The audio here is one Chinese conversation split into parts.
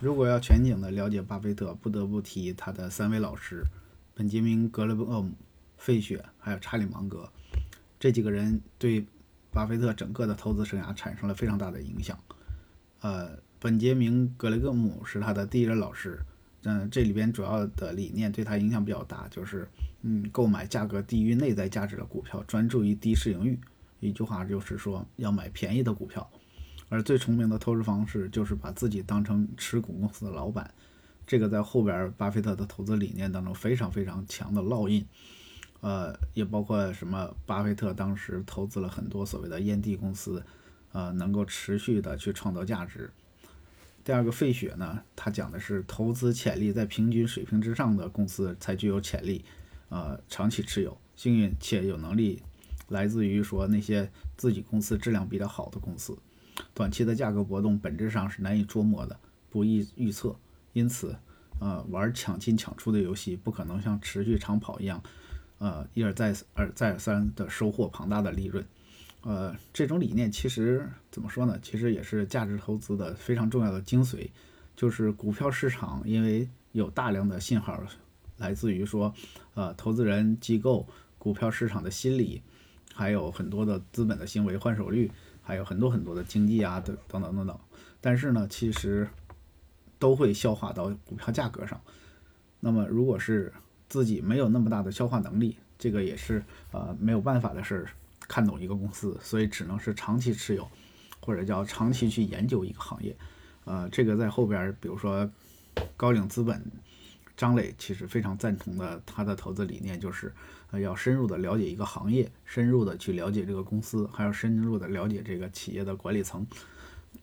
如果要全景的了解巴菲特，不得不提他的三位老师：本杰明·格雷厄姆、费雪，还有查理·芒格。这几个人对巴菲特整个的投资生涯产生了非常大的影响。呃，本杰明·格雷厄姆是他的第一任老师。嗯，这里边主要的理念对他影响比较大，就是嗯，购买价格低于内在价值的股票，专注于低市盈率。一句话就是说，要买便宜的股票。而最聪明的投资方式就是把自己当成持股公司的老板，这个在后边巴菲特的投资理念当中非常非常强的烙印。呃，也包括什么？巴菲特当时投资了很多所谓的烟蒂公司，呃，能够持续的去创造价值。第二个费雪呢，他讲的是投资潜力在平均水平之上的公司才具有潜力，呃，长期持有。幸运且有能力来自于说那些自己公司质量比较好的公司。短期的价格波动本质上是难以捉摸的，不易预测，因此，呃，玩抢进抢出的游戏不可能像持续长跑一样，呃，一而再、再而再三的收获庞大的利润。呃，这种理念其实怎么说呢？其实也是价值投资的非常重要的精髓，就是股票市场因为有大量的信号来自于说，呃，投资人、机构、股票市场的心理，还有很多的资本的行为换手率。还有很多很多的经济啊，等等等等等，但是呢，其实都会消化到股票价格上。那么，如果是自己没有那么大的消化能力，这个也是呃没有办法的事儿。看懂一个公司，所以只能是长期持有，或者叫长期去研究一个行业。呃，这个在后边，比如说高瓴资本张磊其实非常赞同的，他的投资理念就是。呃，要深入的了解一个行业，深入的去了解这个公司，还要深入的了解这个企业的管理层。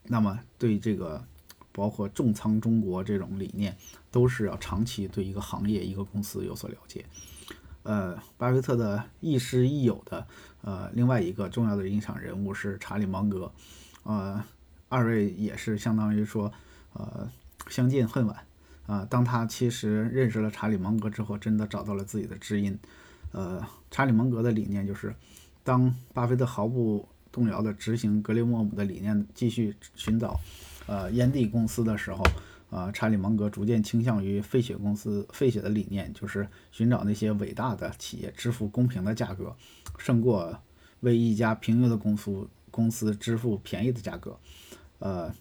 那么，对这个包括重仓中国这种理念，都是要长期对一个行业、一个公司有所了解。呃，巴菲特的亦师亦友的呃另外一个重要的影响人物是查理芒格。呃，二位也是相当于说呃相见恨晚啊。当他其实认识了查理芒格之后，真的找到了自己的知音。呃，查理芒格的理念就是，当巴菲特毫不动摇地执行格雷厄姆的理念，继续寻找呃烟蒂公司的时候，呃，查理芒格逐渐倾向于费雪公司费雪的理念，就是寻找那些伟大的企业支付公平的价格，胜过为一家平庸的公司公司支付便宜的价格。呃，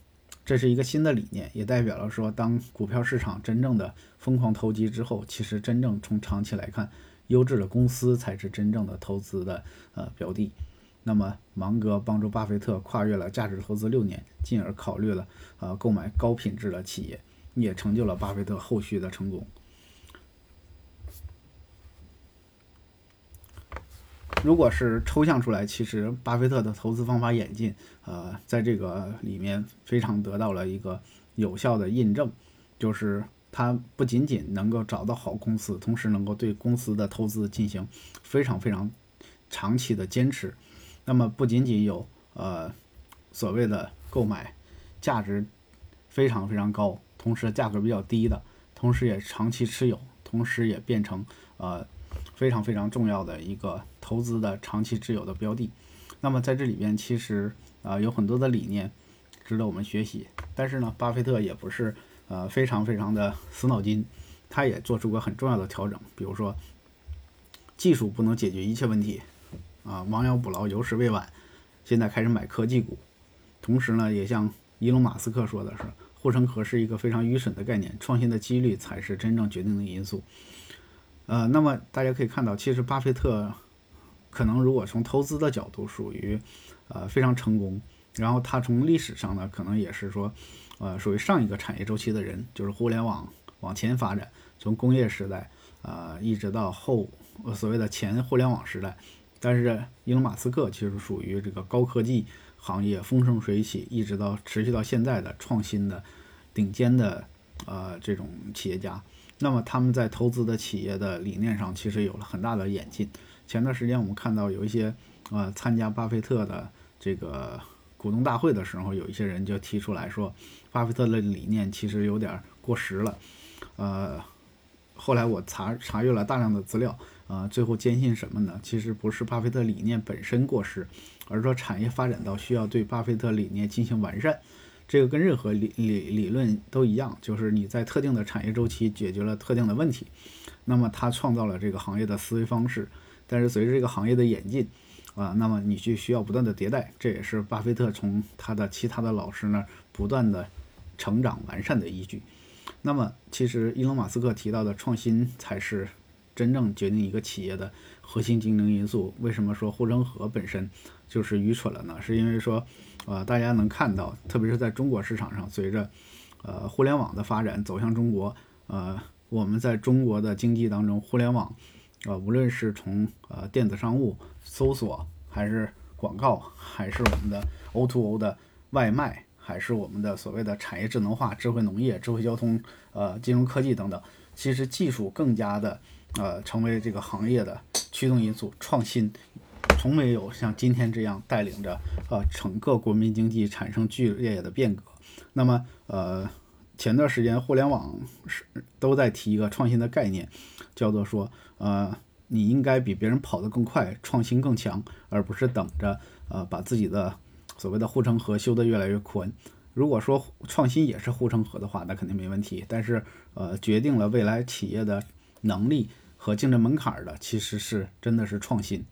这是一个新的理念，也代表了说，当股票市场真正的疯狂投机之后，其实真正从长期来看。优质的公司才是真正的投资的呃标的。那么，芒格帮助巴菲特跨越了价值投资六年，进而考虑了呃购买高品质的企业，也成就了巴菲特后续的成功。如果是抽象出来，其实巴菲特的投资方法演进，呃，在这个里面非常得到了一个有效的印证，就是。他不仅仅能够找到好公司，同时能够对公司的投资进行非常非常长期的坚持。那么不仅仅有呃所谓的购买价值非常非常高，同时价格比较低的，同时也长期持有，同时也变成呃非常非常重要的一个投资的长期持有的标的。那么在这里边其实啊有很多的理念值得我们学习，但是呢，巴菲特也不是。呃，非常非常的死脑筋，他也做出过很重要的调整，比如说，技术不能解决一切问题，啊，亡羊补牢，有时未晚，现在开始买科技股，同时呢，也像伊隆马斯克说的是，护城河是一个非常愚蠢的概念，创新的几率才是真正决定的因素。呃，那么大家可以看到，其实巴菲特可能如果从投资的角度属于呃非常成功，然后他从历史上呢，可能也是说。呃，属于上一个产业周期的人，就是互联网往前发展，从工业时代，呃，一直到后所谓的前互联网时代。但是，伊隆马斯克其实属于这个高科技行业风生水起，一直到持续到现在的创新的顶尖的呃这种企业家。那么他们在投资的企业的理念上，其实有了很大的演进。前段时间我们看到有一些呃参加巴菲特的这个。股东大会的时候，有一些人就提出来说，巴菲特的理念其实有点过时了。呃，后来我查查阅了大量的资料，呃，最后坚信什么呢？其实不是巴菲特理念本身过时，而是说产业发展到需要对巴菲特理念进行完善。这个跟任何理理理论都一样，就是你在特定的产业周期解决了特定的问题，那么它创造了这个行业的思维方式。但是随着这个行业的演进，啊，那么你就需要不断的迭代，这也是巴菲特从他的其他的老师那儿不断的成长完善的依据。那么其实伊隆马斯克提到的创新才是真正决定一个企业的核心竞争因素。为什么说护城河本身就是愚蠢了呢？是因为说。呃，大家能看到，特别是在中国市场上，随着呃互联网的发展走向中国，呃，我们在中国的经济当中，互联网，呃，无论是从呃电子商务、搜索，还是广告，还是我们的 O2O 的外卖，还是我们的所谓的产业智能化、智慧农业、智慧交通、呃金融科技等等，其实技术更加的呃成为这个行业的驱动因素，创新。从没有像今天这样带领着呃整个国民经济产生剧烈的变革。那么呃前段时间互联网是都在提一个创新的概念，叫做说呃你应该比别人跑得更快，创新更强，而不是等着呃把自己的所谓的护城河修得越来越宽。如果说创新也是护城河的话，那肯定没问题。但是呃决定了未来企业的能力和竞争门槛的，其实是真的是创新。